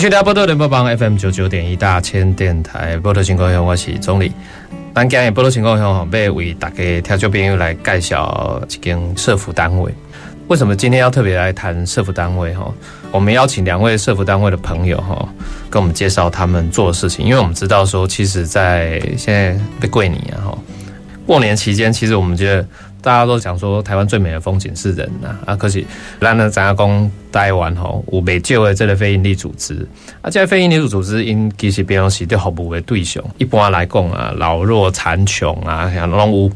收听波多联播榜 FM 九九点一大千电台波多情况乡，我是总理。咱今日波多情况乡，要为大家听众朋友来介绍一间社服单位。为什么今天要特别来谈社服单位？哈，我们邀请两位社服单位的朋友哈，跟我们介绍他们做的事情。因为我们知道说，其实，在现在被过年啊，哈，过年期间，其实我们觉得。大家都讲说台湾最美的风景是人呐啊，可是咱呢，咱讲台湾吼有未少的这个非营利组织啊，这非营利组织因其实平常时对服务的对象，一般来讲啊，老弱残穷啊，像拢有。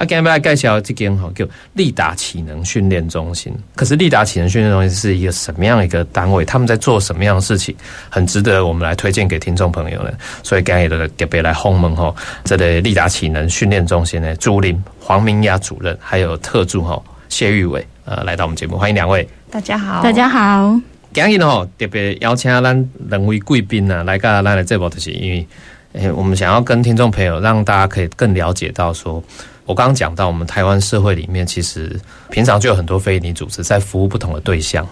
啊，今日来介绍这间吼叫利达启能训练中心。可是利达启能训练中心是一个什么样的一个单位？他们在做什么样的事情？很值得我们来推荐给听众朋友呢。所以今日的特别来轰门吼，这里利达启能训练中心的朱林、黄明雅主任，还有特助吼谢玉伟，呃，来到我们节目，欢迎两位。大家好，大家好。今日吼特别邀请咱两位贵宾呢，来到咱的这部就是因为，诶，我们想要跟听众朋友让大家可以更了解到说。我刚刚讲到，我们台湾社会里面，其实平常就有很多非营利组织在服务不同的对象。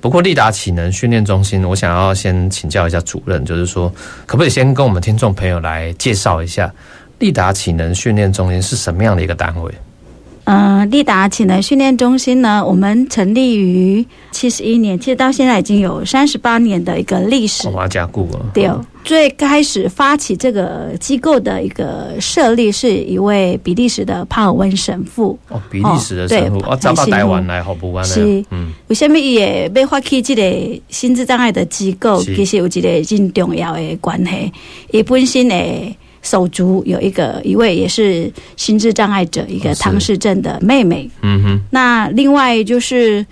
不过，利达启能训练中心，我想要先请教一下主任，就是说，可不可以先跟我们听众朋友来介绍一下利达启能训练中心是什么样的一个单位？嗯，利达潜能训练中心呢，我们成立于七十一年，其实到现在已经有三十八年的一个历史。哇，加固了。对，最开始发起这个机构的一个设立，是一位比利时的帕尔温神父。哦，比利时的神父，哦，找到台湾来好不完是，嗯，为什么也被发起这个心智障碍的机构？其实有一个真重要的关系，也本身的。手足有一个一位也是心智障碍者，一个唐氏症的妹妹。嗯哼。那另外就是，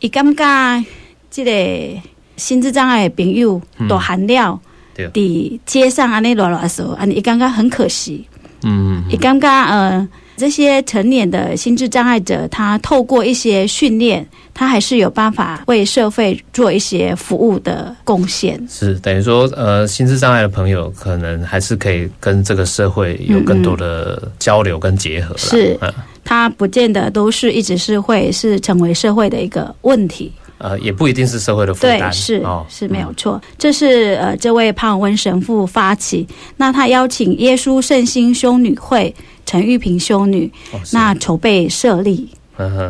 一尴尬，这个心智障碍的朋友都含料，伫街上安尼乱乱说，安尼伊感觉很可惜。嗯。一尴尬，呃，这些成年的心智障碍者，他透过一些训练。他还是有办法为社会做一些服务的贡献。是等于说，呃，心智障碍的朋友可能还是可以跟这个社会有更多的交流跟结合。是，他不见得都是一直是会是成为社会的一个问题。呃，也不一定是社会的负担。是是没有错。这是呃，这位胖温神父发起，那他邀请耶稣圣心修女会陈玉萍修女，那筹备设立。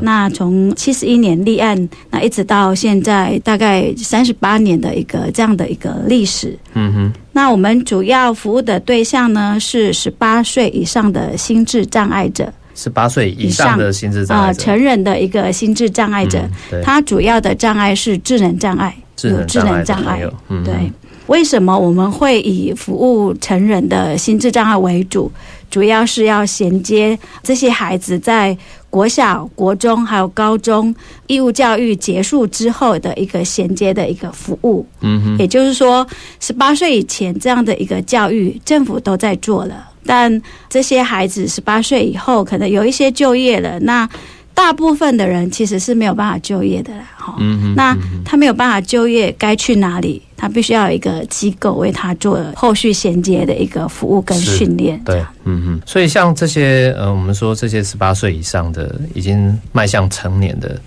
那从七十一年立案，那一直到现在大概三十八年的一个这样的一个历史。嗯哼。那我们主要服务的对象呢是十八岁以上的心智障碍者。十八岁以上的心智障碍者。成人的一个心智障碍者，他主要的障碍是智能障碍，有智能障碍。对。为什么我们会以服务成人的心智障碍为主？主要是要衔接这些孩子在国小、国中还有高中义务教育结束之后的一个衔接的一个服务。嗯哼，也就是说，十八岁以前这样的一个教育，政府都在做了，但这些孩子十八岁以后，可能有一些就业了，那。大部分的人其实是没有办法就业的啦，哈。那他没有办法就业，该去哪里？他必须要有一个机构为他做后续衔接的一个服务跟训练。对，嗯嗯。所以像这些呃，我们说这些十八岁以上的已经迈向成年的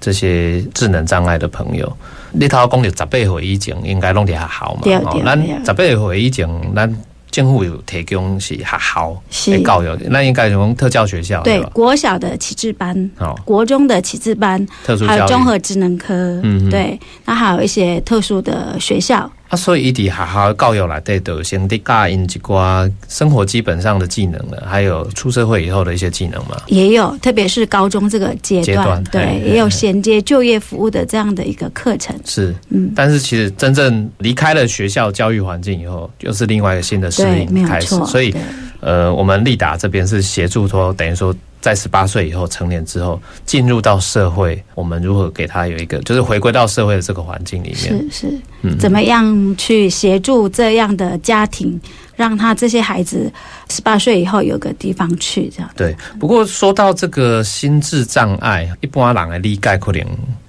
这些智能障碍的朋友，你头讲的十八岁以前应该弄得还好嘛？对对。咱十八岁以前，咱。政府有提供是学校是。教育，那应该从特教学校对国小的启智班，哦，国中的启智班，特殊还有综合职能科，嗯，对，那还有一些特殊的学校。啊，所以伊伫学校教育来对都先得教因一寡生活基本上的技能了，还有出社会以后的一些技能嘛。也有，特别是高中这个阶段，对，也有衔接就业服务的这样的一个课程。是，嗯，但是其实真正离开了学校教育环境以后，又是另外一个新的适应开始。所以呃，我们利达这边是协助说，等于说在十八岁以后成年之后进入到社会，我们如何给他有一个就是回归到社会的这个环境里面，是是，怎么样去协助这样的家庭，让他这些孩子十八岁以后有个地方去，这样。对。不过说到这个心智障碍，一般人的理解可能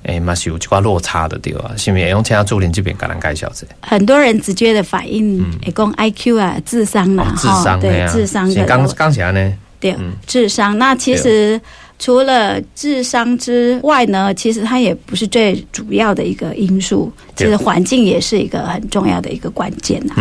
诶，嘛是有一寡落差的对吧？是不是用其他助理这边给人介绍者？很多人直接的反应，一共 I Q 啊，智商啊，智商对智商的。刚刚起来呢？对，智商。那其实除了智商之外呢，其实它也不是最主要的一个因素。其实环境也是一个很重要的一个关键呐。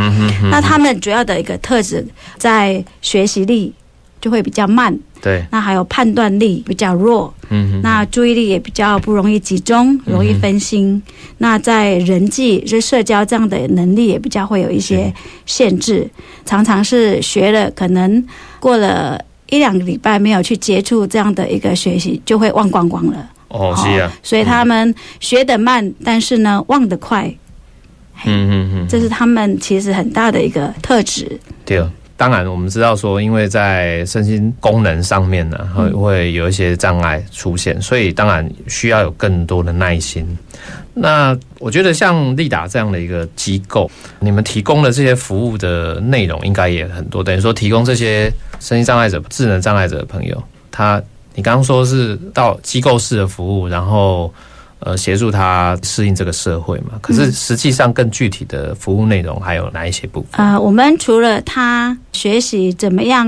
那他们主要的一个特质在学习力就会比较慢。对。那还有判断力比较弱。嗯哼。那注意力也比较不容易集中，容易分心。那在人际、就社交这样的能力也比较会有一些限制，常常是学了可能过了。一两个礼拜没有去接触这样的一个学习，就会忘光光了。哦，是啊。所以他们学得慢，但是呢，忘得快。嗯嗯嗯，这是他们其实很大的一个特质。对，当然我们知道说，因为在身心功能上面呢，会会有一些障碍出现，所以当然需要有更多的耐心。那我觉得像利达这样的一个机构，你们提供的这些服务的内容应该也很多，等于说提供这些身心障碍者、智能障碍者的朋友，他你刚刚说是到机构式的服务，然后。呃，协助他适应这个社会嘛？可是实际上更具体的服务内容还有哪一些部分？呃，我们除了他学习怎么样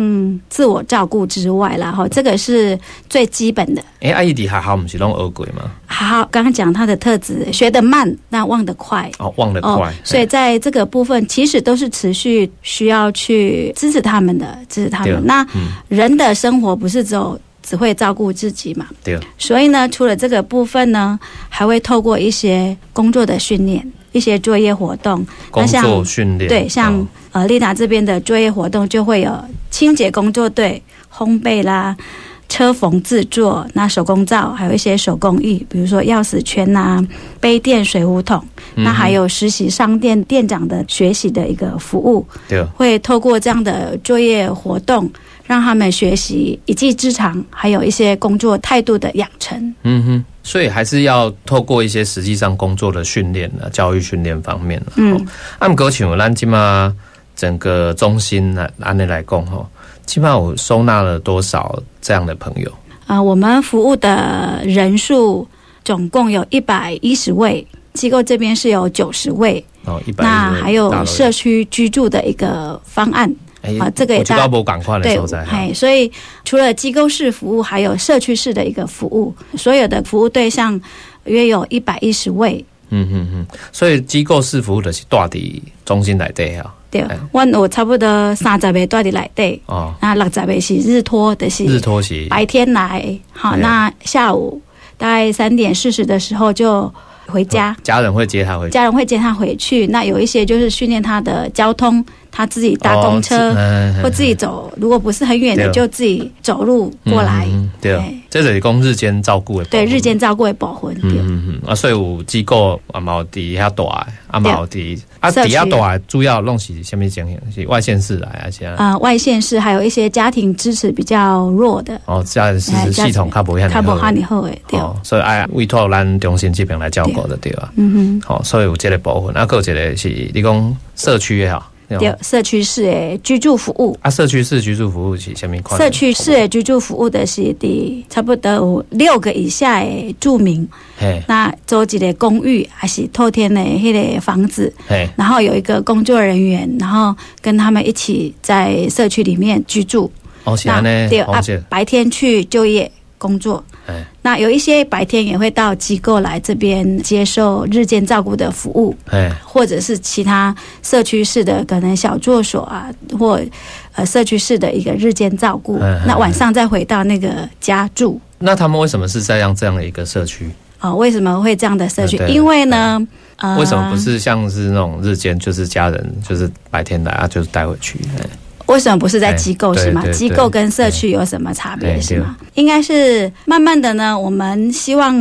自我照顾之外啦，哈，这个是最基本的。哎，阿姨迪还好，我们是弄恶鬼吗？好，刚刚讲他的特质，学得慢，那忘得快。哦，忘得快。所以在这个部分，其实都是持续需要去支持他们的，支持他们。那人的生活不是只有。只会照顾自己嘛？对。所以呢，除了这个部分呢，还会透过一些工作的训练，一些作业活动。工作训练。对，像呃丽达这边的作业活动，就会有清洁工作队、烘焙啦、车缝制作、那手工皂，还有一些手工艺，比如说钥匙圈呐、杯垫、水壶桶。那还有实习商店店长的学习的一个服务。对。会透过这样的作业活动。让他们学习一技之长，还有一些工作态度的养成。嗯哼，所以还是要透过一些实际上工作的训练呢，教育训练方面嗯，按哥请问，咱起码整个中心来按内来讲哈，起码我收纳了多少这样的朋友？啊，我们服务的人数总共有一百一十位，机构这边是有九十位。哦，一百。那还有社区居住的一个方案。啊，这个也大对，哎，所以除了机构式服务，还有社区式的一个服务，所有的服务对象约有一百一十位。嗯嗯嗯，所以机构式服务的是大的中心来对啊。对，我我差不多三十位大的来对。哦，那六十个是日托的是日托是白天来，好，那下午大概三点四十的时候就回家，家人会接他回，家人会接他回去。那有一些就是训练他的交通。他自己搭公车或自己走，如果不是很远的，就自己走路过来。对，这是供日间照顾的。对，日间照顾的保护。嗯嗯嗯。啊，所以有机构啊，毛底下大，啊毛底啊底下大，主要弄是什么情形？是外县市来啊？现啊，外县市还有一些家庭支持比较弱的。哦，家庭支持系统较不很较不很好诶。对。所以哎，委托咱中心这边来照顾的对吧？嗯哼。好，所以有这个部分，啊，个一个是你讲社区也好。对，社区式诶居住服务。啊，社区式居住服务是下面款。社区式诶居住服务的是第，差不多有六个以下诶住民，那租一个公寓还是透天的迄个房子，然后有一个工作人员，然后跟他们一起在社区里面居住。哦，那对啊，白天去就业工作。那有一些白天也会到机构来这边接受日间照顾的服务，哎，或者是其他社区式的可能小作所啊，或呃社区式的一个日间照顾。那晚上再回到那个家住。那他们为什么是这样这样的一个社区？哦，为什么会这样的社区？因为呢，为什么不是像是那种日间，就是家人就是白天来啊，就是带回去？为什么不是在机构是吗？机构跟社区有什么差别是吗？应该是慢慢的呢。我们希望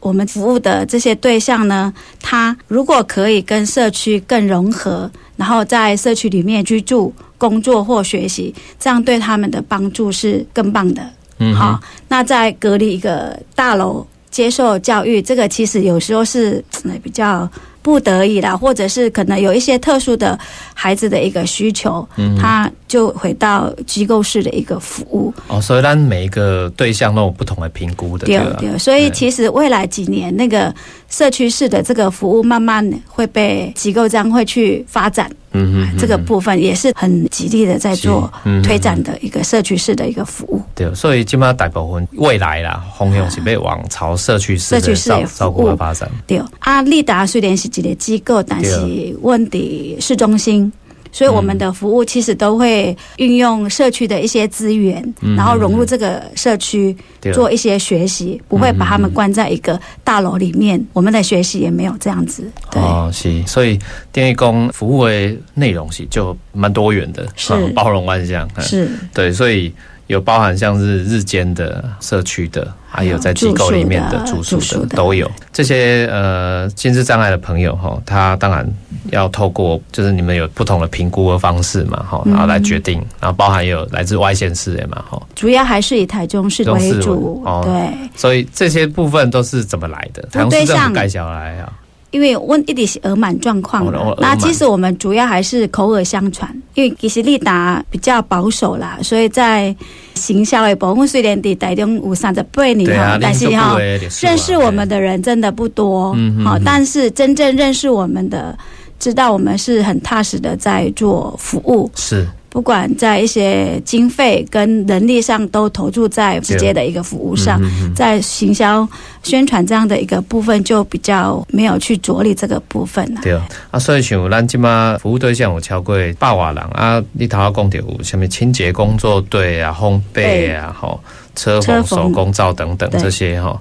我们服务的这些对象呢，他如果可以跟社区更融合，然后在社区里面居住、工作或学习，这样对他们的帮助是更棒的。嗯，好，那在隔离一个大楼接受教育，这个其实有时候是呃比较不得已啦，或者是可能有一些特殊的孩子的一个需求，嗯他就回到机构式的一个服务。哦，所以让每一个对象都有不同的评估的，对吧？对，所以其实未来几年那个社区式的这个服务，慢慢会被机构这样会去发展。嗯哼，这个部分也是很极力的在做嗯推展的一个社区式的一个服务。对，所以基本上大部分未来啦，方向是被往朝社区式的社区式照照顾服务和发展。对，阿，利达虽然是一个机构，但是问题市中心。所以我们的服务其实都会运用社区的一些资源，嗯然后融入这个社区对做一些学习，不会把他们关在一个大楼里面。我们的学习也没有这样子。对，哦，是，所以电力工服务的内容是就蛮多元的，是嗯 包容万象。嗯是对，所以有包含像是日间的、社区的，还有在机构里面的住宿的的都有。这些呃心智障碍的朋友哈，他当然要透过就是你们有不同的评估的方式嘛，哈，然后来决定，然后包含也有来自外县市的嘛，哈。主要还是以台中市为主。哦对，所以这些部分都是怎么来的？台中市政府盖下来啊，因为问一点是耳满状况哦那其实我们主要还是口耳相传，因为其实利达比较保守啦，所以在行销的部分虽然伫台中有三十八年对啊哈，，但是哈认识我们的人真的不多，好，但是真正认识我们的，知道我们是很踏实的在做服务，是不管在一些经费跟人力上都投注在直接的一个服务上，嗯在行销宣传这样的一个部分就比较没有去着力这个部分了。对啊，所以像咱今嘛服务对象有超过八万人啊，你头下讲到有什么清洁工作队啊、烘焙啊、吼车缝、手工皂等等这些哈。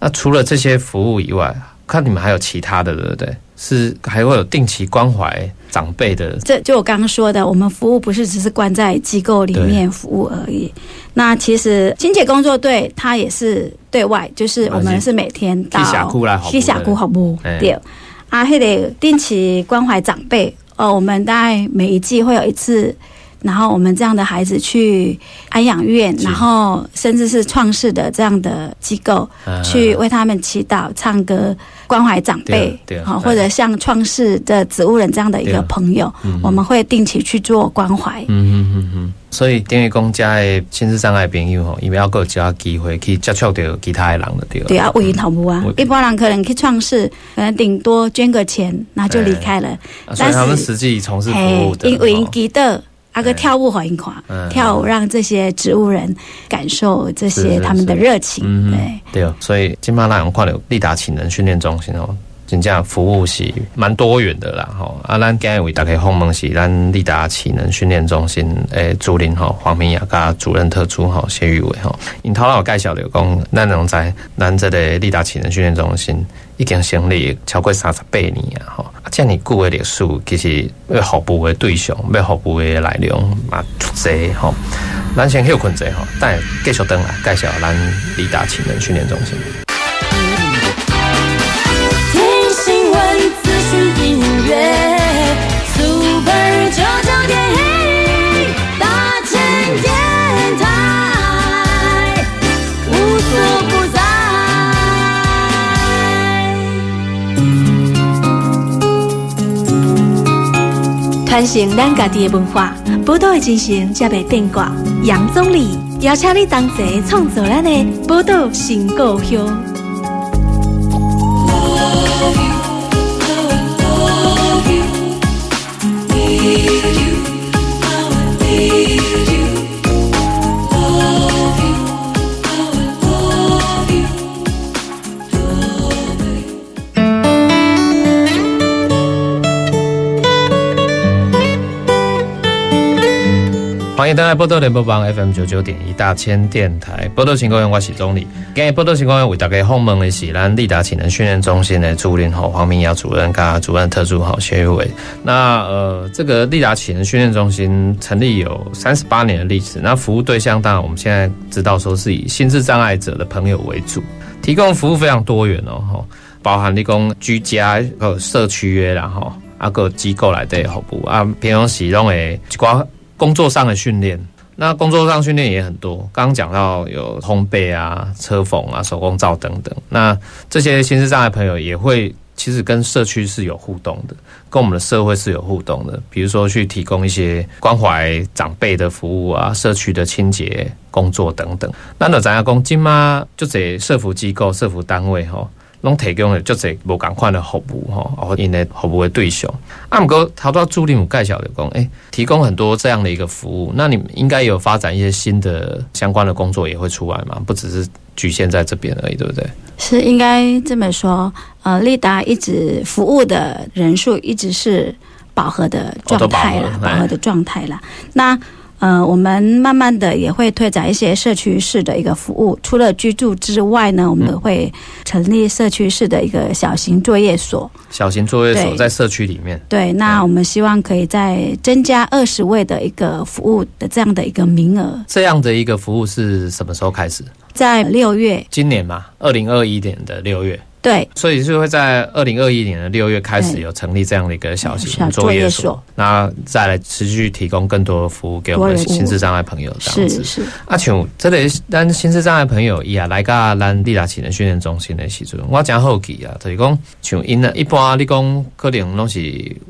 那除了这些服务以外，看你们还有其他的，对不对？是还会有定期关怀长辈的，这就我刚刚说的，我们服务不是只是关在机构里面服务而已。那其实清洁工作队它也是对外，就是我们是每天到去社区来服务去社区服务哎对。啊，还得定期关怀长辈哦。我们大概每一季会有一次，然后我们这样的孩子去安养院，然后甚至是创世的这样的机构，呃去为他们祈祷、唱歌、关怀长辈好，对或者像创世的植物人这样的一对个朋友嗯，我们会定期去做关怀。嗯嗯嗯嗯，所以电力公家的亲子障碍朋友吼，伊们要有其他机会去接触到其他的人的对了。对啊，为头部啊。为，一般人可能去创世，可能顶多捐个钱，然后就离开了。啊所以他们实际从事服务的，因为记得啊个哎。跳舞给因看嗯，跳舞让这些植物人感受这些他们的热情。嗯对，，对哦，所以金马拉洋跨流利达潜能训练中心哦，真正服务是蛮多元的啦吼。啊，咱今日为大家访问是咱利达启能训练中心诶主任吼黄明雅甲主任特助吼谢玉伟吼，因头有介绍着讲，咱能在咱这个利达启能训练中心已经成立超过三十八年啊吼。啊，这么久的历史，其实要服务的对象，要服务的内容嘛足济吼。咱先休困者吼，等下继续登来介绍咱利达启能训练中心。传承咱家己的文化，宝岛的精神才袂变卦。杨总理邀请你同齐创造咱的宝岛新故乡。欢迎登来波多联播网 FM 九九点一大千电台，波多情况我是总理。今日波多情况为大家访问的是咱利达启能训练中心的主任吼黄明尧主任跟主任特助吼薛玉伟。那呃，这个利达启能训练中心成立有三十八年的历史，那服务对象当然我们现在知道说是以心智障碍者的朋友为主，提供服务非常多元哦吼，包含你讲居家和社区约，然后，啊个机构来的服务啊，平常时拢会一寡。工作上的训练。那工作上训练也很多，刚刚讲到有烘焙啊、车缝啊、手工皂等等。那这些心智障碍朋友也会，其实跟社区是有互动的，跟我们的社会是有互动的。比如说去提供一些关怀长辈的服务啊，社区的清洁工作等等。那就知影讲，今嘛就这社服机构、社服单位吼。拢提供了就这无共款的服务吼，哦，因的服务的对象。啊，毋过头到助理有介绍的讲，诶、提供很多这样的一个服务，那你们应该有发展一些新的相关的工作也会出来嘛？不只是局限在这边而已，对不对？是应该这么说。呃，利达一直服务的人数一直是饱和的状态啦哦，都饱和的状态啦。那呃，我们慢慢的也会推展一些社区式的一个服务，除了居住之外呢，我们会成立社区式的一个小型作业所。小型作业所在社区里面，对，那我们希望可以再增加二十位的一个服务的这样的一个名额，这样的一个服务是什么时候开始？在六月，今年嘛，二零二一年的六月。对，所以就会在二零二一年的六月开始有成立这样的一个小型作业所那再来持续提供更多的服务给我们心智障碍朋友这样子。是是，啊，像这个咱心智障碍朋友伊啊来到咱利达启能训练中心的时阵，我真好奇啊，就是讲像因啊，一般你讲可能拢是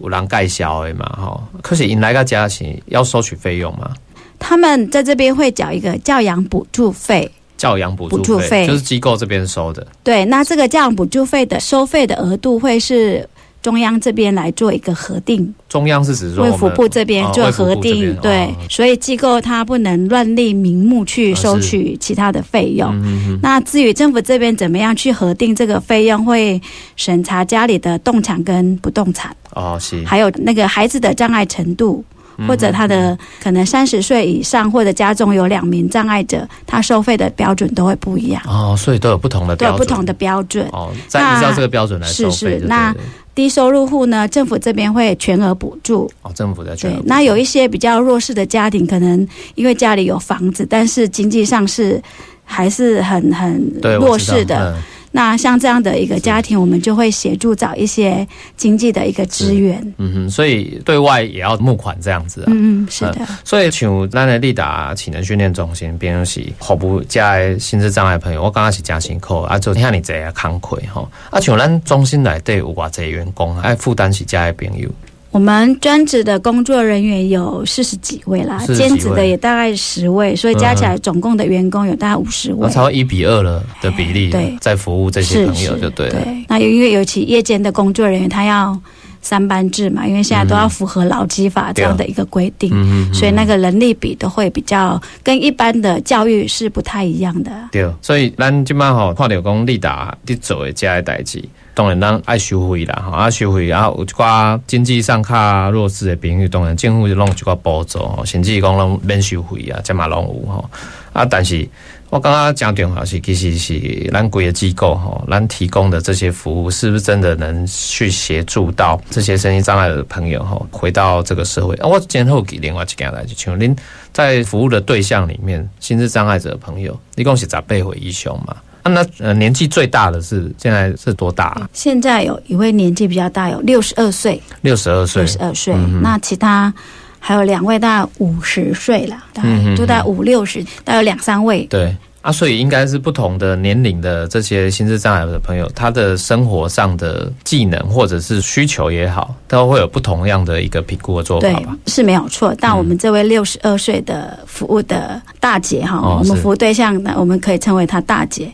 有人介绍的嘛，吼，可是因来到家是要收取费用嘛？他们在这边会缴一个教养补助费。教养补补助费就是机构这边收的，对，那这个教养补助费的收费的额度会是中央这边来做一个核定，中央是指说卫福我们部这边哦做核定，边对，哦所以机构它不能乱立名目去收取其他的费用。那至于政府这边怎么样去核定这个费用，会审查家里的动产跟不动产，哦是，还有那个孩子的障碍程度。嗯或者他的可能三十岁以上，或者家中有两名障碍者，他收费的标准都会不一样，哦，所以都有不同的标准，都有不同的标准。哦，再依照这个标准来收费是是那低收入户呢，政府这边会全额补助。哦，政府在全额，对那有一些比较弱势的家庭，可能因为家里有房子，但是经济上是还是很很弱势的。，嗯那像这样的一个家庭，我们就会协助找一些经济的一个资源。嗯哼，所以对外也要募款这样子啊。嗯嗯，是的，所以像咱的利达体能训练中心，边就是服务家的心智障碍朋友，我刚刚是真辛苦，啊，做遐尼济啊工课吼，啊，像咱中心内底有偌济员工，爱负担是家的朋友，我们专职的工作人员有四十几位啦，位兼职的也大概十位，所以加起来总共的员工有大概五十位。那超过一比二了的比例，对在服务这些朋友就对了。对，那因为尤其夜间的工作人员，他要三班制嘛，因为现在都要符合劳基法这样的一个规定，所以那个人力比都会比较跟一般的教育是不太一样的。对，所以咱今摆吼看到讲立达伫做的遮的代志，当然咱爱收费啦，吼啊收费啊有一寡经济上较弱势的朋友，当然政府就弄一寡补助，吼甚至讲拢免收费啊，这嘛拢有吼啊，但是。我刚刚讲重要是，其实是咱贵的机构吼，咱提供的这些服务，是不是真的能去协助到这些身心障碍的朋友吼，回到这个社会？啊，我今后给另外一件来就像恁在服务的对象里面，心智障碍者的朋友，一共是十八岁以上嘛？啊，那呃年纪最大的是现在是多大、啊？现在有一位年纪比较大，有六十二岁，六十二岁六。十二岁，嗯那其他还有两位大概五十岁了，大概就大概五六十，大概有两三位。对啊，所以应该是不同的年龄的这些心智障碍的朋友，他的生活上的技能或者是需求也好，都会有不同样的一个评估的做对法吧？，是没有错。但我们这位六十二岁的服务的大姐哈，我们服务对象呢，我们可以称为她大姐，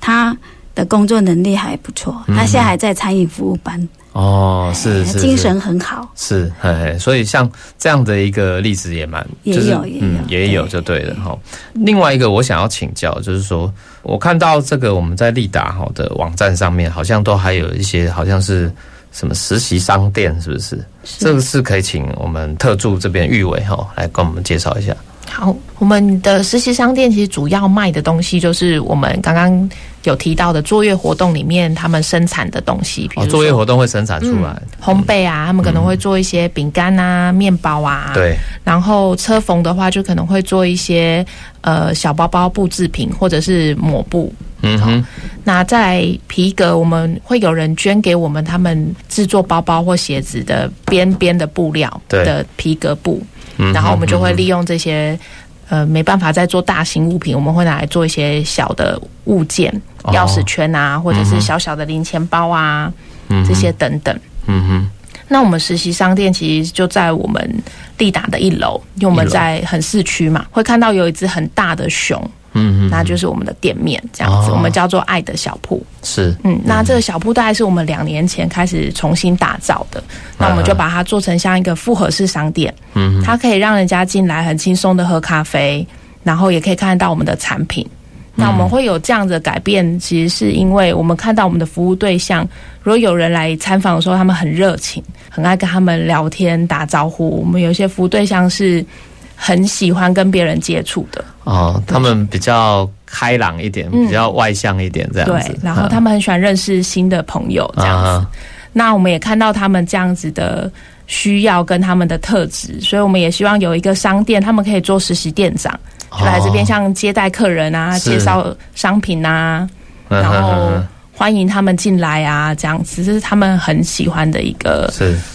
她的工作能力还不错，他现在还在餐饮服务班，哦，是是，是精神很好。是，嘿嘿，所以像这样的一个例子也蛮，也就是有也有嗯，也有对就对了哈。另外一个我想要请教，就是说我看到这个我们在利达哈的网站上面，好像都还有一些好像是什么实习商店，是不是？这个是可以请我们特助这边玉伟哈来跟我们介绍一下。好，我们的实习商店其实主要卖的东西就是我们刚刚有提到的作业活动里面他们生产的东西，比如哦，作业活动会生产出来，嗯烘焙啊，他们可能会做一些饼干啊、面包啊，。对，然后车缝的话，就可能会做一些呃小包包布制品或者是抹布。嗯哼，那在皮革，我们会有人捐给我们他们制作包包或鞋子的边边的布料对的皮革布。嗯然后我们就会利用这些。呃，没办法再做大型物品，我们会拿来做一些小的物件，哦。钥匙圈啊，或者是小小的零钱包啊，嗯这些等等。嗯哼，那我们实习商店其实就在我们利达的一楼，因为我们在很市区嘛，会看到有一只很大的熊，嗯哼，那就是我们的店面这样子，哦。我们叫做爱的小铺。是，嗯，那这个小铺大概是我们两年前开始重新打造的，那我们就把它做成像一个复合式商店，嗯，它可以让人家进来很轻松的喝咖啡，然后也可以看得到我们的产品。那我们会有这样的改变，其实是因为我们看到我们的服务对象，如果有人来参访的时候，他们很热情，很爱跟他们聊天打招呼。我们有一些服务对象是很喜欢跟别人接触的，哦，他们比较开朗一点，嗯。比较外向一点，这样子。对。，然后他们很喜欢认识新的朋友，这样子。啊那我们也看到他们这样子的需要跟他们的特质，所以我们也希望有一个商店，他们可以做实习店长，就来这边像接待客人啊，哦介绍商品啊，嗯然后欢迎他们进来啊，这样子，这是他们很喜欢的一个，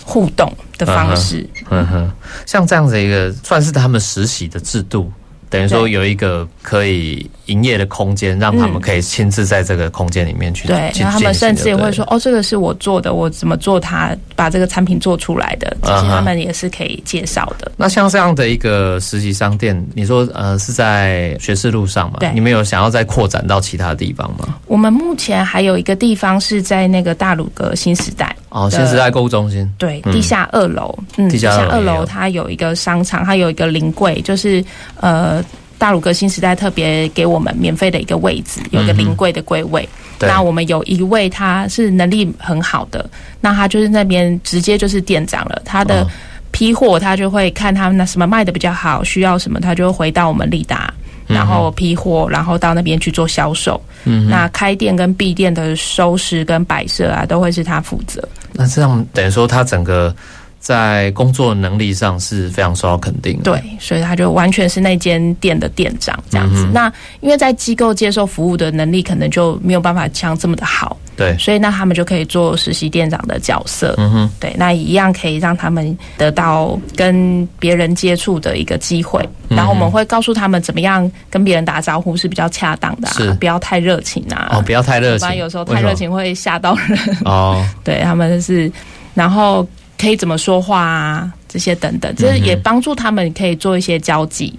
互动的方式。嗯哼，像这样子一个算是他们实习的制度，等于说有一个可以营业的空间，让他们嗯可以亲自在这个空间里面去对，去然后他们甚至也会说：“哦，这个是我做的，我怎么做它，把这个产品做出来的。”这些啊哈他们也是可以介绍的。那像这样的一个实习商店，你说呃是在学士路上嘛？对你们有想要再扩展到其他地方吗？我们目前还有一个地方是在那个大鲁阁新时代，哦，新时代购物中心。对，嗯地下二楼，嗯，地下二楼它有一个商场，它有一个临柜，就是呃。大鲁阁新时代特别给我们免费的一个位置，有一个临柜的柜位。对那我们有一位他是能力很好的，那他就是那边直接就是店长了。他的哦批货他就会看他们那什么卖的比较好，需要什么，他就回到我们利达，嗯然后批货，然后到那边去做销售。嗯，那开店跟闭店的收拾跟摆设啊，都会是他负责。那这样等于说他整个在工作能力上是非常受到肯定的。对，所以他就完全是那间店的店长这样子。嗯那因为在机构接受服务的能力可能就没有办法像这么的好，对，所以那他们就可以做实习店长的角色。嗯哼，对，那一样可以让他们得到跟别人接触的一个机会，嗯然后我们会告诉他们怎么样跟别人打招呼是比较恰当的、是。啊，不要太热情啊。哦，不要太热情，不然有时候太热情会吓到人。哦，对他们是，然后可以怎么说话啊，这些等等，就是也帮助他们可以做一些交际。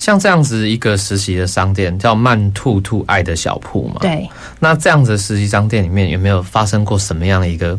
像这样子一个实习的商店叫慢兔兔爱的小铺嘛。。对，那这样子的实习商店里面有没有发生过什么样的一个？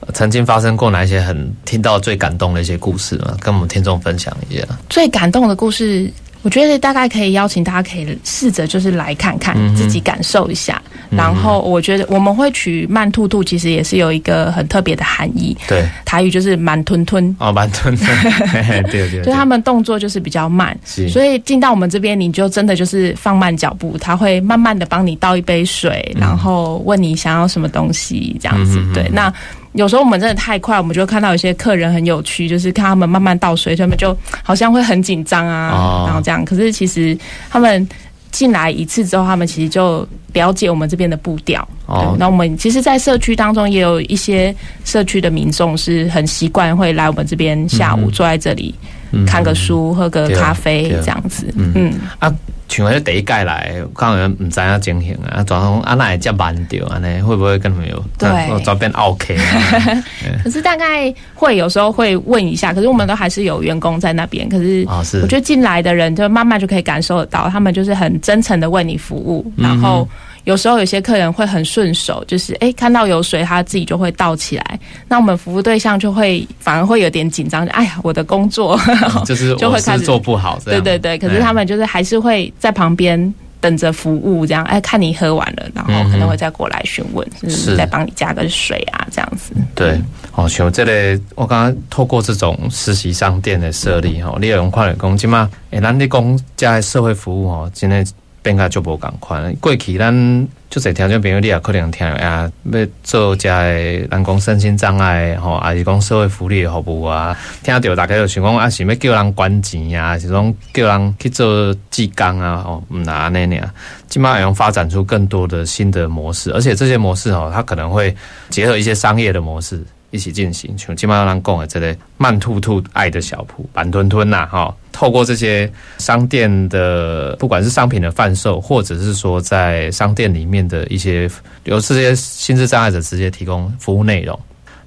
呃 曾经发生过哪一些很听到最感动的一些故事吗？跟我们听众分享一下。最感动的故事，我觉得大概可以邀请大家可以试着就是来看看，嗯自己感受一下。嗯然后我觉得我们会取慢兔兔，其实也是有一个很特别的含义。对，台语就是慢吞吞，哦，慢吞的，嘿 嘿对对对，就他们动作就是比较慢，是。所以进到我们这边，你就真的就是放慢脚步，他会慢慢的帮你倒一杯水，然后问你想要什么东西，这样子。对，那有时候我们真的太快，我们就会看到有些客人很有趣，就是看他们慢慢倒水，他们就好像会很紧张啊，哦然后这样。可是其实他们进来一次之后，他们其实就了解我们这边的步调。哦，那我们其实，在社区当中也有一些社区的民众是很习惯会来我们这边下午嗯坐在这里。嗯看个书、喝个咖啡这样子。嗯嗯，像迄第一届来，可能唔知影情形啊，转讲啊那会遮慢掉安尼，会不会跟他们有对转变 OK 啊？可是大概会有时候会问一下，可是我们都还是有员工在那边。可是我觉得进来的人就慢慢就可以感受得到，他们就是很真诚的为你服务，嗯然后。有时候有些客人会很顺手，就是诶看到有水他自己就会倒起来，那我们服务对象就会反而会有点紧张，哎呀我的工作，就是我 是就会开始做不好。对对对，可是他们就是还是会在旁边等着服务，这样哎，看你喝完了，然后可能会再过来询问，是是是。再帮你加个水啊，这样子。对，哦，像这个我刚刚透过这种实习商店的设立吼，你有用看来讲，即马诶，咱你讲遮的社会服务哦，真的变甲就无共款。过去咱就侪听众朋友，你也可能听啊，要做遮的咱讲身心障碍吼，还是讲社会福利的服务啊，听到大家就想讲啊，是要叫人管钱啊，是讲叫人去做技工啊，哦，毋那安尼尔。今麦用发展出更多的新的模式，而且这些模式哦，它可能会结合一些商业的模式，一起进行，像金马兰讲的这类慢兔兔爱的小铺、板吞吞呐，哈，透过这些商店的，不管是商品的贩售，或者是说在商店里面的一些由这些心智障碍者直接提供服务内容，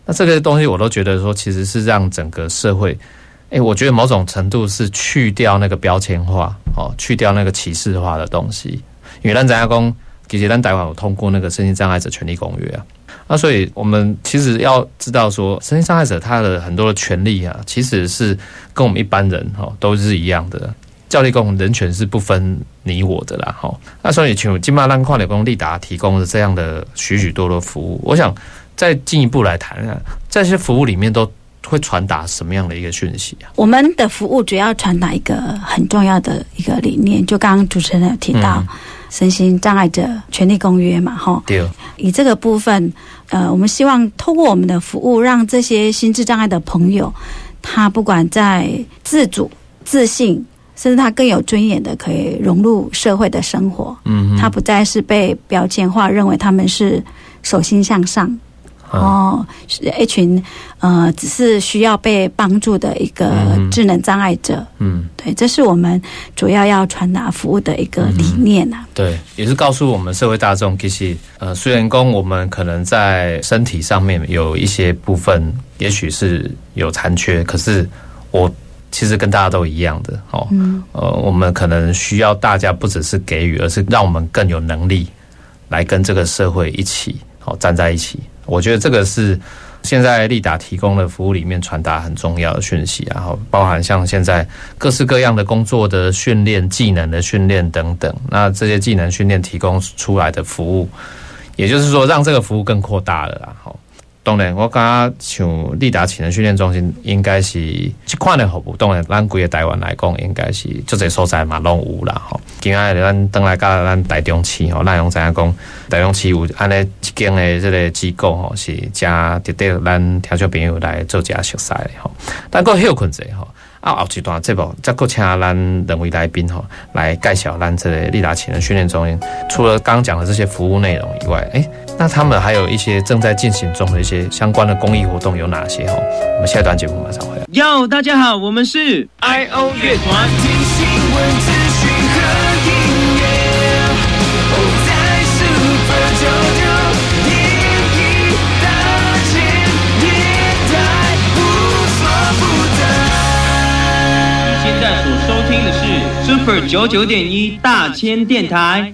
那这个东西我都觉得说，其实是让整个社会，哎，我觉得某种程度是去掉那个标签化，哦，去掉那个歧视化的东西，因为咱家讲。其实咱台湾有通过那个身心障碍者权利公约啊，那所以我们其实要知道说，身心障碍者他的很多的权利啊，其实是跟我们一般人哈都是一样的。教立工人权是不分你我的啦，哈。那所以请金马浪跨理工利达提供的这样的许许多多服务，我想再进一步来谈啊，这些服务里面都会传达什么样的一个讯息啊？我们的服务主要传达一个很重要的一个理念，就刚刚主持人有提到。身心障碍者权利公约嘛，哈，对。以这个部分，呃，我们希望通过我们的服务，让这些心智障碍的朋友，他不管在自主、自信，甚至他更有尊严的，可以融入社会的生活。嗯，他不再是被标签化，认为他们是手心向上。哦，是一群呃，只是需要被帮助的一个智能障碍者。嗯，对，这是我们主要要传达服务的一个理念啊。对，也是告诉我们社会大众，其实呃，虽然工我们可能在身体上面有一些部分，也许是有残缺，可是我其实跟大家都一样的。哦，呃，我们可能需要大家不只是给予，而是让我们更有能力来跟这个社会一起好站在一起。我觉得这个是现在利达提供的服务里面传达很重要的讯息，然后包含像现在各式各样的工作的训练、技能的训练等等。那这些技能训练提供出来的服务，也就是说让这个服务更扩大了啦。当然，我感觉像立达潜能训练中心，应该是这款的服务。当然，咱规个台湾来讲，应该是足侪所在嘛拢有啦。吼，今仔日咱等来甲咱台中市吼，咱用怎样讲？台中市有安尼一间的这个机构吼，是加值得咱听众朋友来做加熟悉的吼。但个休困者吼。啊，后一段节目再搁请咱两位来宾吼，来介绍咱这个立达潜能训练中心。除了刚讲的这些服务内容以外，哎，那他们还有一些正在进行中的一些相关的公益活动有哪些？哈，我们下一段节目马上回来。哟，大家好，我们是 I O 乐团。Super 九九点一大千电台，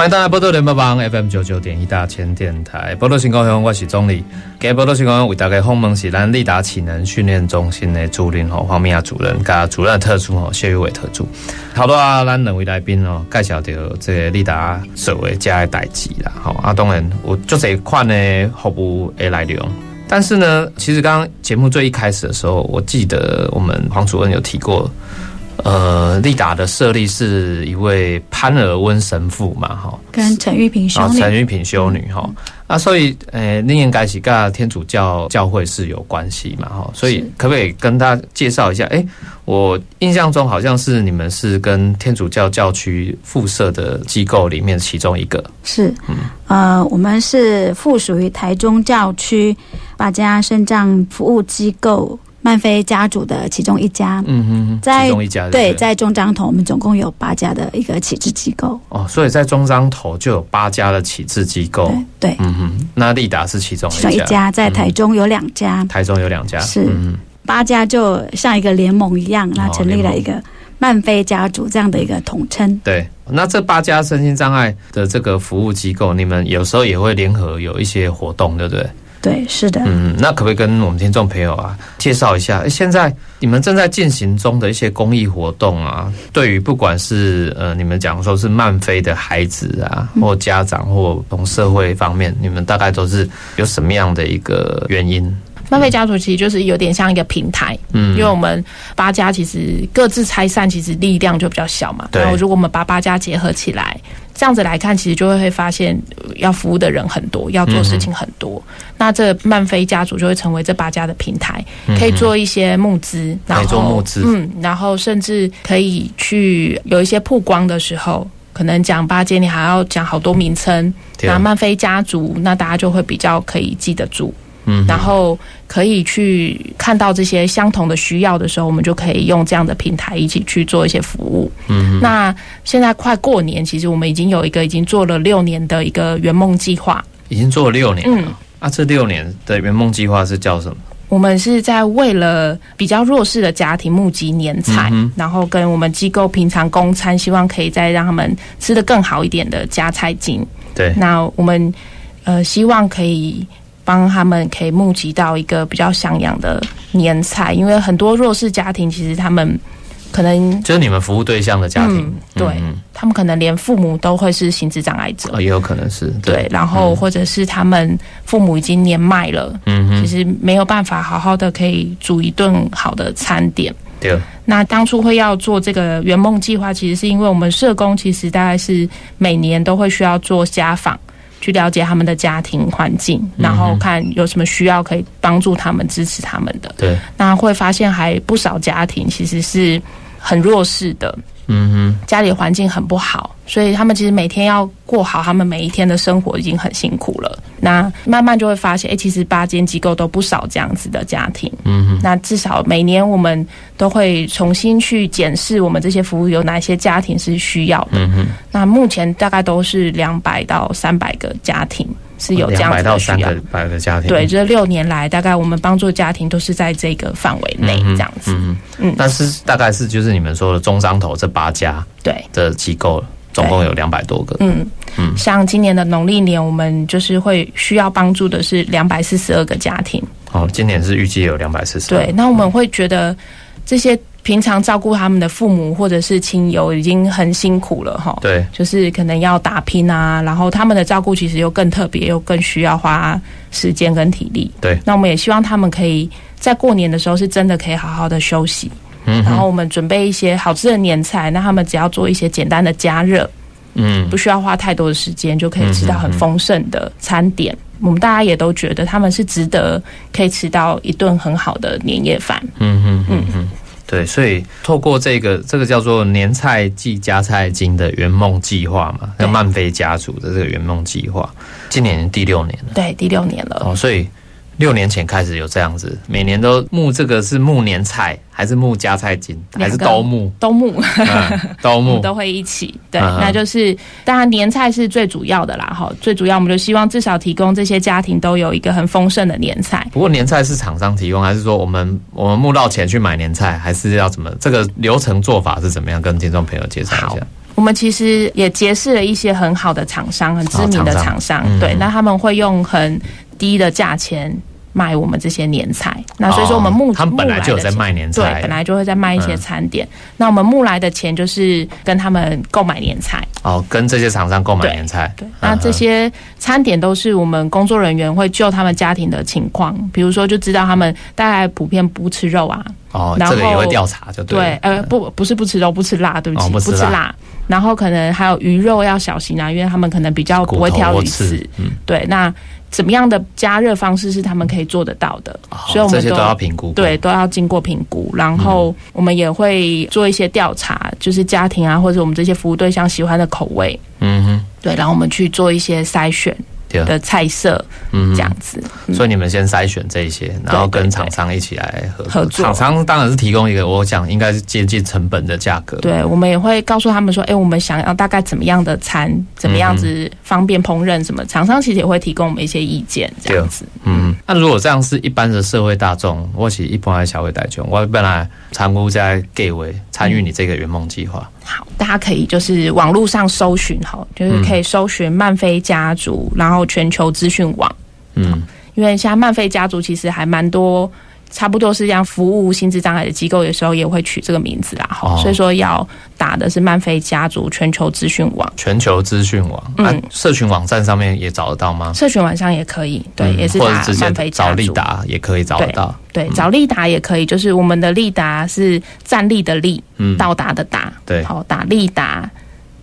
欢迎大家波多联播网 FM 九九点一大千电台，波多新高雄，我是钟理。今日波多新高雄为大家访问是咱立达启能训练中心的主任吼黄明亚主任，加主任特助吼谢玉伟特助。好多啊，咱两位来宾哦，介绍到这个立达所谓家的代志啦。好啊，当然我就这一款的服务会来用。但是呢，其实刚刚节目最一开始的时候，我记得我们黄主任有提过。呃，利达的设立是一位潘尔温神父嘛，哈，跟陈玉平修女，陈玉平修女哈，啊，所以呃，那应该是跟天主教教会是有关系嘛，哈，所以可不可以跟他介绍一下？哎，我印象中好像是你们是跟天主教教区附设的机构里面其中一个，是，嗯，呃，我们是附属于台中教区八家肾脏服务机构。曼菲家族的其中一家，嗯哼，在其中一家对，在中章头，我们总共有八家的一个启智机构。哦，所以在中章头就有八家的启智机构。对，嗯哼，那利达是其中一家，在台中有两家，台中有两家，是。八家就像一个联盟一样，那成立了一个曼菲家族这样的一个统称。对，那这八家身心障碍的这个服务机构，你们有时候也会联合有一些活动，对不对？对，是的。嗯，那可不可以跟我们听众朋友啊介绍一下，诶现在你们正在进行中的一些公益活动啊？对于不管是呃你们讲说是漫飞的孩子啊，或家长，或从社会方面，你们大概都是有什么样的一个原因？漫飞家族其实就是有点像一个平台，嗯因为我们八家其实各自拆散，其实力量就比较小嘛。对然后如果我们把八家结合起来，这样子来看，其实就会会发现呃要服务的人很多，要做事情很多。那这个漫飞家族就会成为这八家的平台，可以做一些募资，然后做募资嗯，然后甚至可以去有一些曝光的时候。可能讲八间，你还要讲好多名称，那漫飞家族，那大家就会比较可以记得住。嗯然后可以去看到这些相同的需要的时候，我们就可以用这样的平台一起去做一些服务。嗯那现在快过年，其实我们已经有一个已经做了六年的一个圆梦计划。已经做了六年了。嗯啊，这六年的圆梦计划是叫什么？我们是在为了比较弱势的家庭募集年菜，嗯然后跟我们机构平常供餐，希望可以再让他们吃得更好一点的加菜金。对，那我们呃希望可以帮他们可以募集到一个比较像样的年菜，因为很多弱势家庭其实他们可能就是你们服务对象的家庭。嗯，对、嗯他们可能连父母都会是心智障碍者，哦，也有可能是对，，然后或者是他们父母已经年迈了，嗯，其实没有办法好好的可以煮一顿好的餐点。对，那当初会要做这个圆梦计划，其实是因为我们社工其实大概是每年都会需要做家访，去了解他们的家庭环境，然后看有什么需要可以帮助他们、支持他们的。对，那会发现还不少家庭其实是很弱势的，嗯家里环境很不好，所以他们其实每天要过好他们每一天的生活已经很辛苦了。那慢慢就会发现，哎、其实八间机构都不少这样子的家庭。哼，嗯哼，那至少每年我们都会重新去检视我们这些服务有哪些家庭是需要的。嗯哼，那目前大概都是两百到三百个家庭是有这样子的需要。到三个。家庭，对，这六年来，大概我们帮助家庭都是在这个范围内嗯这样子。嗯嗯。但是大概是就是你们说的中商头这八家对，的机构，总共有两百多个，嗯。嗯。像今年的农历年，我们就是会需要帮助的是两百四十二个家庭。哦，今年是预计有两百四十，对，那我们会觉得这些平常照顾他们的父母或者是亲友已经很辛苦了哈。对，就是可能要打拼啊，然后他们的照顾其实又更特别，又更需要花时间跟体力。对，那我们也希望他们可以在过年的时候是真的可以好好的休息，嗯，然后我们准备一些好吃的年菜，那他们只要做一些简单的加热，嗯不需要花太多的时间，就可以吃到很丰盛的餐点。我们大家也都觉得他们是值得可以吃到一顿很好的年夜饭。嗯嗯嗯哼。对，所以透过这个这个叫做年菜季加菜金的圆梦计划嘛，对叫曼菲家族的这个圆梦计划，今年第六年了对，第六年了。哦，所以六年前开始有这样子，每年都募这个是募年菜，还是募加菜金，还是都募？都木，嗯，都募。都会一起。对，嗯那就是当然年菜是最主要的啦，哈，最主要我们就希望至少提供这些家庭都有一个很丰盛的年菜。不过年菜是厂商提供，还是说我们我们募到钱去买年菜，还是要怎么？这个流程做法是怎么样？跟听众朋友介绍一下。我们其实也结识了一些很好的厂商，很知名的哦厂商厂商，嗯对，那他们会用很低的价钱卖我们这些年菜。那所以说我们木、哦他们本来就有在卖年菜对，本来就会在卖一些嗯餐点。那我们木来的钱就是跟他们购买年菜。哦，跟这些厂商购买年菜。对，嗯那这些餐点都是我们工作人员会就他们家庭的情况，比如说就知道他们大概普遍不吃肉啊，哦，这个也会调查，就对呃，不不是不吃肉，不吃辣，对不起，哦不吃辣辣。然后可能还有鱼肉要小心啊，因为他们可能比较不会挑鱼刺刺。嗯，对，那怎么样的加热方式是他们可以做得到的？所以我们哦这些都要评估过。对，都要经过评估，然后我们也会做一些调查，就是家庭啊，或者我们这些服务对象喜欢的口味，嗯哼，对，然后我们去做一些筛选的菜色，嗯哼。这样子。所以你们先筛选这一些，然后跟厂商一起来合合作。厂商当然是提供一个，我想应该是接近成本的价格。对，我们也会告诉他们说，哎，我们想要大概怎么样的餐，怎么样子方便烹饪，什么厂商其实也会提供我们一些意见，这样子。嗯，那如果这样是一般的社会大众，我是一般的小会大众，我本来参与在 gay 为参与你这个圆梦计划。好，大家可以就是网络上搜寻哈，就是可以搜寻曼菲家族，然后全球资讯网，嗯，因因为像曼菲家族其实还蛮多。差不多是这样，服务心智障碍的机构，有时候也会取这个名字啦。哈、哦所以说要打的是曼菲家族全球资讯网，全球资讯网，嗯啊，社群网站上面也找得到吗？社群网上也可以，对，嗯也是打曼菲家族。找利达也可以找得到。对，找利达也可以，就是我们的利达是站立的立，嗯，到达的达，对好打利达，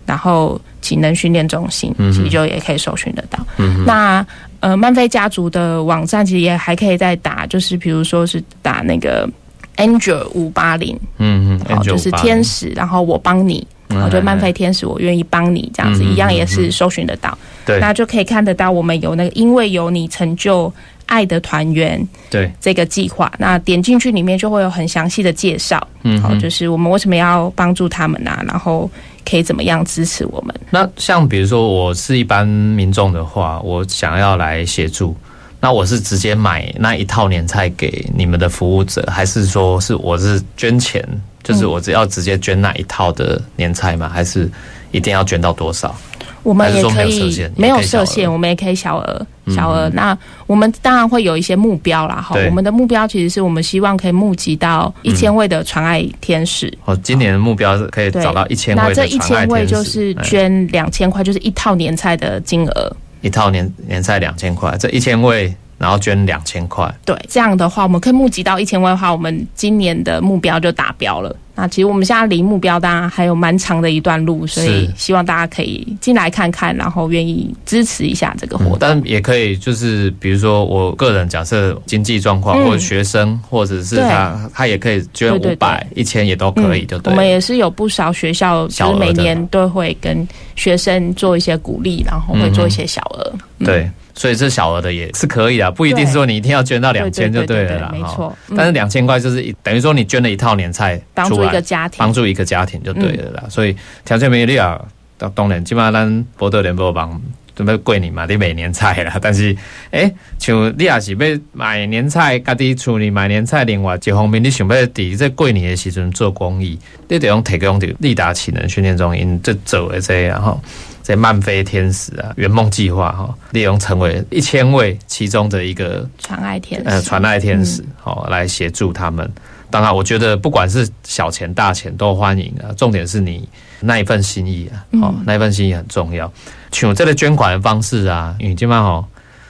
然后体能训练中心，其实就也可以搜寻得到。嗯那呃，曼菲家族的网站其实也还可以再打，就是比如说是打那个 Angel 五八零，嗯嗯，好，就是天使，然后我帮你。我觉得曼菲天使，我愿意帮你这样子，一样也是搜寻得到，对。那就可以看得到我们有那个因为有你成就爱的团圆对，这个计划，那点进去里面就会有很详细的介绍，嗯好就是我们为什么要帮助他们啊，然后可以怎么样支持我们。那像比如说我是一般民众的话，我想要来协助，那我是直接买那一套年菜给你们的服务者，还是说是我是捐钱，就是我只要直接捐那一套的年菜吗？还是一定要捐到多少？我们也可以限没有设限，我们也可以小额嗯小额。那我们当然会有一些目标啦，哈。我们的目标其实是我们希望可以募集到一千位的传爱天使，哦，今年的目标是可以找到一千位那这一千位就是哎捐两千块，就是一套年菜的金额。一套年年菜两千块，这一千位然后捐两千块，对，这样的话，我们可以募集到一千万的话，我们今年的目标就达标了。那其实我们现在离目标当然还有蛮长的一段路，所以希望大家可以进来看看，然后愿意支持一下这个活动。嗯但也可以就是比如说我个人假设经济状况，嗯或者学生，或者是他他也可以捐五百、一千也都可以，就对了。嗯我们也是有不少学校，就是每年都会跟学生做一些鼓励，然后会做一些小额。嗯对，所以这小额的也是可以啊，不一定说你一定要捐到两千就对对了啦。没错嗯但是两千块就是等于说你捐了一套年菜帮助一个家庭帮助一个家庭就对了啦。所以条件没力啊，当当然，基本上咱博德联播帮。准备过年嘛，你买年菜啦，但是，诶、像你也是要买年菜，家己处理买年菜，另外一方面，你想要伫这过年的时阵做公益，你得用提供着利达启能训练中心这走的这然后这漫飞天使啊，圆梦计划哈，利用成为一千位其中的一个传爱天使，呃传爱天使，好、来协助他们。当然，我觉得不管是小钱大钱都欢迎啊，重点是你那一份心意啊，哦，那一份心意很重要。像这个捐款的方式啊，因为基本上哦，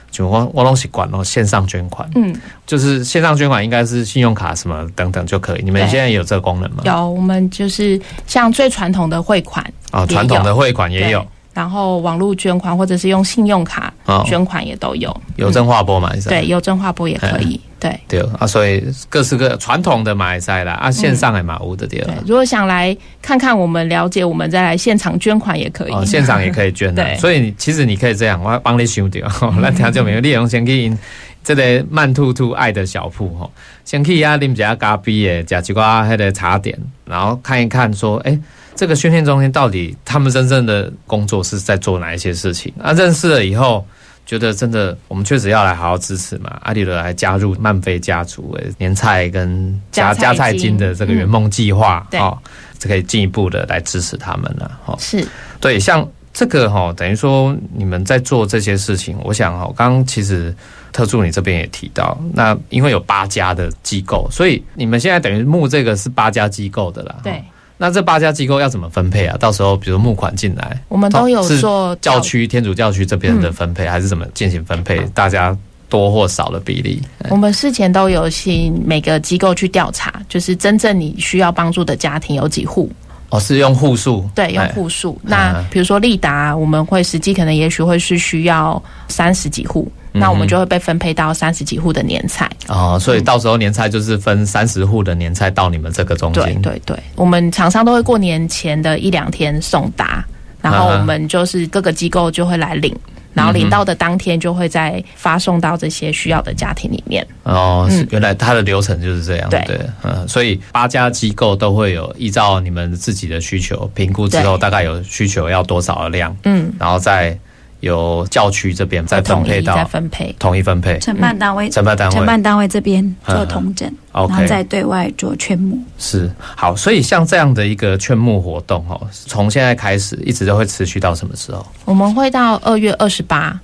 就我我拢是管哦线上捐款，嗯，就是线上捐款应该是信用卡什么等等就可以。你们对现在有这个功能吗？有我们就是像最传统的汇款哦，也有传统的汇款也有对，然后网络捐款或者是用信用卡哦，捐款也都有。邮政划拨嘛，是？吧对，邮政划拨也可以。对。对啊，所以各式各传统的马来西亚啦，啊线上也蛮无的对对，如果想来看看我们，了解我们，再来现场捐款也可以。哦，现场也可以捐 的，所以你其实你可以这样，我要帮你想掉，咱听众朋友，你用先去因这个慢兔兔爱的小铺吼，先去啊啉一下咖啡诶，食一寡迄个茶点，然后看一看说，哎、这个训练中心到底他们真正的工作是在做哪一些事情？啊，认识了以后。觉得真的，我们确实要来好好支持嘛。阿里勒还加入曼菲家族的年菜跟加加加菜菜金金的这个圆梦计划，对哦，这可以进一步的来支持他们了，哦。是对，像这个哈、等于说你们在做这些事情，我想哈、刚刚其实特助你这边也提到，那因为有八家的机构，所以你们现在等于募这个是八家机构的啦。对齁，那这八家机构要怎么分配啊？到时候比如募款进来，我们都有做教区天主教区这边的分配，还是怎么进行分配？大家多或少的比例？我们事前都有请每个机构去调查，就是真正你需要帮助的家庭有几户，哦，是用户数？对，用哎户数。那嗯比如说利达，我们会实际可能也许会是需要三十几户，嗯那我们就会被分配到三十几户的年菜。哦，所以到时候年菜就是分三十户的年菜到你们这个中对心。对对，我们厂商都会过年前的一两天送达，然后我们就是各个机构就会来领。然后领到的当天就会再发送到这些需要的家庭里面。哦，嗯原来它的流程就是这样，对对，嗯，所以八家机构都会有依照你们自己的需求评估之后，大概有需求要多少的量，嗯，然后再由教区这边再分配到分配。统一分配。承办单位、承办单位承办单位这边做统整，然后再对外做劝募。是好，所以像这样的一个劝募活动哦，从现在开始一直都会持续到什么时候？我们会到二月二十八，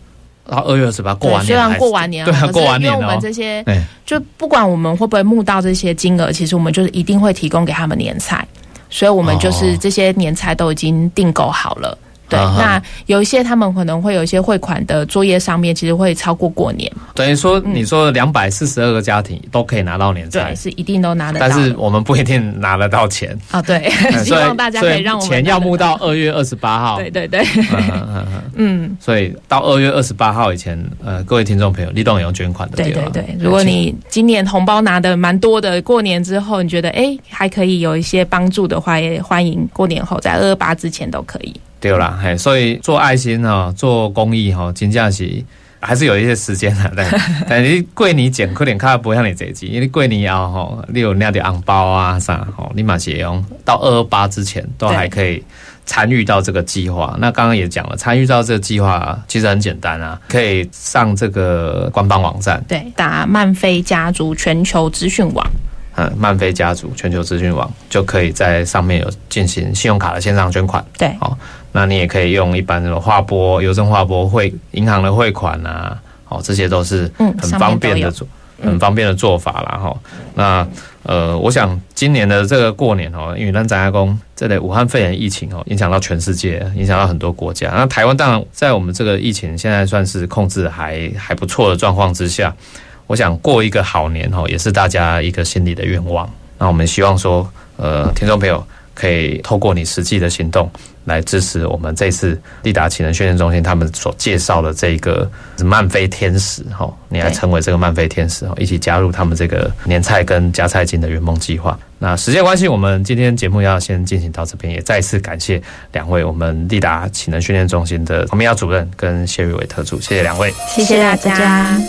然后二月二十八过完年虽然，过完年了，对啊过完年因为我们这些哎，就不管我们会不会募到这些金额，其实我们就是一定会提供给他们年菜，所以我们就是哦这些年菜都已经订购好了。对，啊那有一些他们可能会有一些汇款的作业上面，其实会超过过年，等于说你说两百四十二个家庭都可以拿到年菜对，，是一定都拿得到。但是我们不一定拿得到钱，啊，对，希望大家可以让我们钱要募到二月二十八号。对对对，嗯所以到二月二十八号以前，呃，各位听众朋友，立动也用捐款的对吧对对。如果你今年红包拿的蛮多的，过年之后你觉得哎还可以有一些帮助的话，也欢迎过年后在二二八之前都可以。对啦，嘿，所以做爱心哈、做公益哈、真正是还是有一些时间的，但 但你过年前可能较不会像你这急，因为过年后吼，你有领到红包啊啥吼，你嘛是会用到二二八之前都还可以参与到这个计划。那刚刚也讲了，参与到这个计划其实很简单啊，可以上这个官方网站，对，打曼飞家族全球资讯网。嗯，曼飞家族全球资讯网就可以在上面有进行信用卡的线上捐款。对，好，那你也可以用一般的划拨、邮政划拨、汇银行的汇款啊，哦，这些都是嗯很方便的做。很方便的做法啦哈。那呃，我想今年的这个过年哦，因为咱展亚公这类武汉肺炎疫情哦，影响到全世界，影响到很多国家。那台湾当然在我们这个疫情现在算是控制还还不错的状况之下，我想过一个好年哦，也是大家一个心里的愿望。那我们希望说，呃，听众朋友可以透过你实际的行动来支持我们这次利达启能训练中心他们所介绍的这个曼飞天使哈，你来对成为这个曼飞天使哦，一起加入他们这个年菜跟加菜金的圆梦计划。那时间关系，我们今天节目要先进行到这边，也再次感谢两位我们利达启能训练中心的黄明耀主任跟谢瑞伟特助，谢谢两位。谢谢大家。